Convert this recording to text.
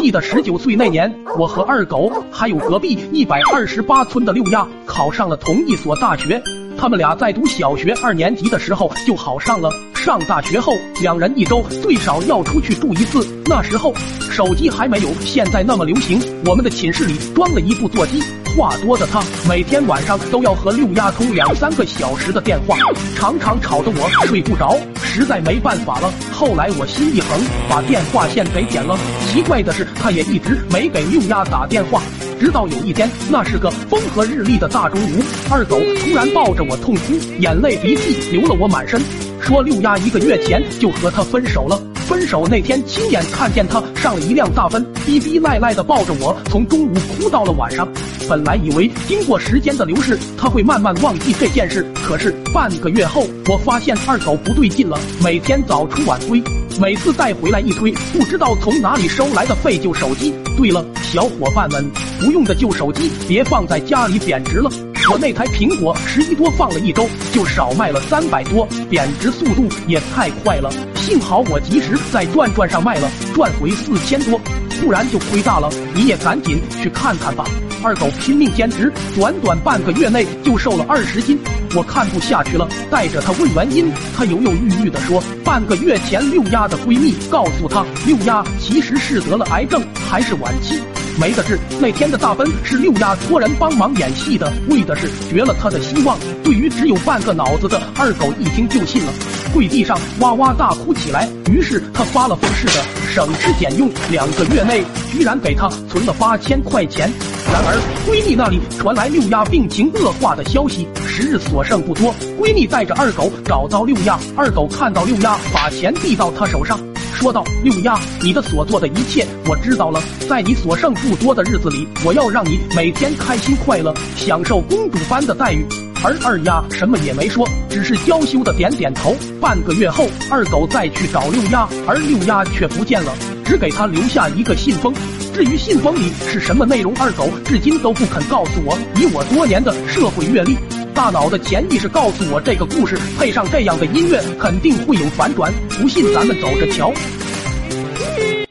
记得十九岁那年，我和二狗还有隔壁一百二十八村的六丫考上了同一所大学。他们俩在读小学二年级的时候就好上了。上大学后，两人一周最少要出去住一次。那时候手机还没有现在那么流行，我们的寝室里装了一部座机。话多的他，每天晚上都要和六丫通两三个小时的电话，常常吵得我睡不着，实在没办法了。后来我心一横，把电话线给剪了。奇怪的是，他也一直没给六丫打电话。直到有一天，那是个风和日丽的大中午，二狗突然抱着我痛哭，眼泪鼻涕流了我满身，说六丫一个月前就和他分手了。分手那天，亲眼看见他上了一辆大奔，逼逼赖赖的抱着我，从中午哭到了晚上。本来以为经过时间的流逝，他会慢慢忘记这件事，可是半个月后，我发现二狗不对劲了，每天早出晚归。每次带回来一堆不知道从哪里收来的废旧手机。对了，小伙伴们，不用的旧手机别放在家里贬值了。我那台苹果十一多放了一周就少卖了三百多，贬值速度也太快了。幸好我及时在转转上卖了，赚回四千多，不然就亏大了。你也赶紧去看看吧。二狗拼命兼职，短短半个月内就瘦了二十斤。我看不下去了，带着他问原因。他犹犹豫豫地说，半个月前六丫的闺蜜告诉他，六丫其实是得了癌症，还是晚期，没得治。那天的大奔是六丫托人帮忙演戏的，为的是绝了他的希望。对于只有半个脑子的二狗一听就信了，跪地上哇哇大哭起来。于是他发了疯似的省吃俭用，两个月内居然给他存了八千块钱。然而闺蜜那里传来六丫病情恶化的消息。时日所剩不多，闺蜜带着二狗找到六丫。二狗看到六丫，把钱递到她手上，说道：“六丫，你的所做的一切我知道了。在你所剩不多的日子里，我要让你每天开心快乐，享受公主般的待遇。”而二丫什么也没说，只是娇羞的点点头。半个月后，二狗再去找六丫，而六丫却不见了，只给他留下一个信封。至于信封里是什么内容，二狗至今都不肯告诉我。以我多年的社会阅历。大脑的潜意识告诉我，这个故事配上这样的音乐，肯定会有反转。不信，咱们走着瞧。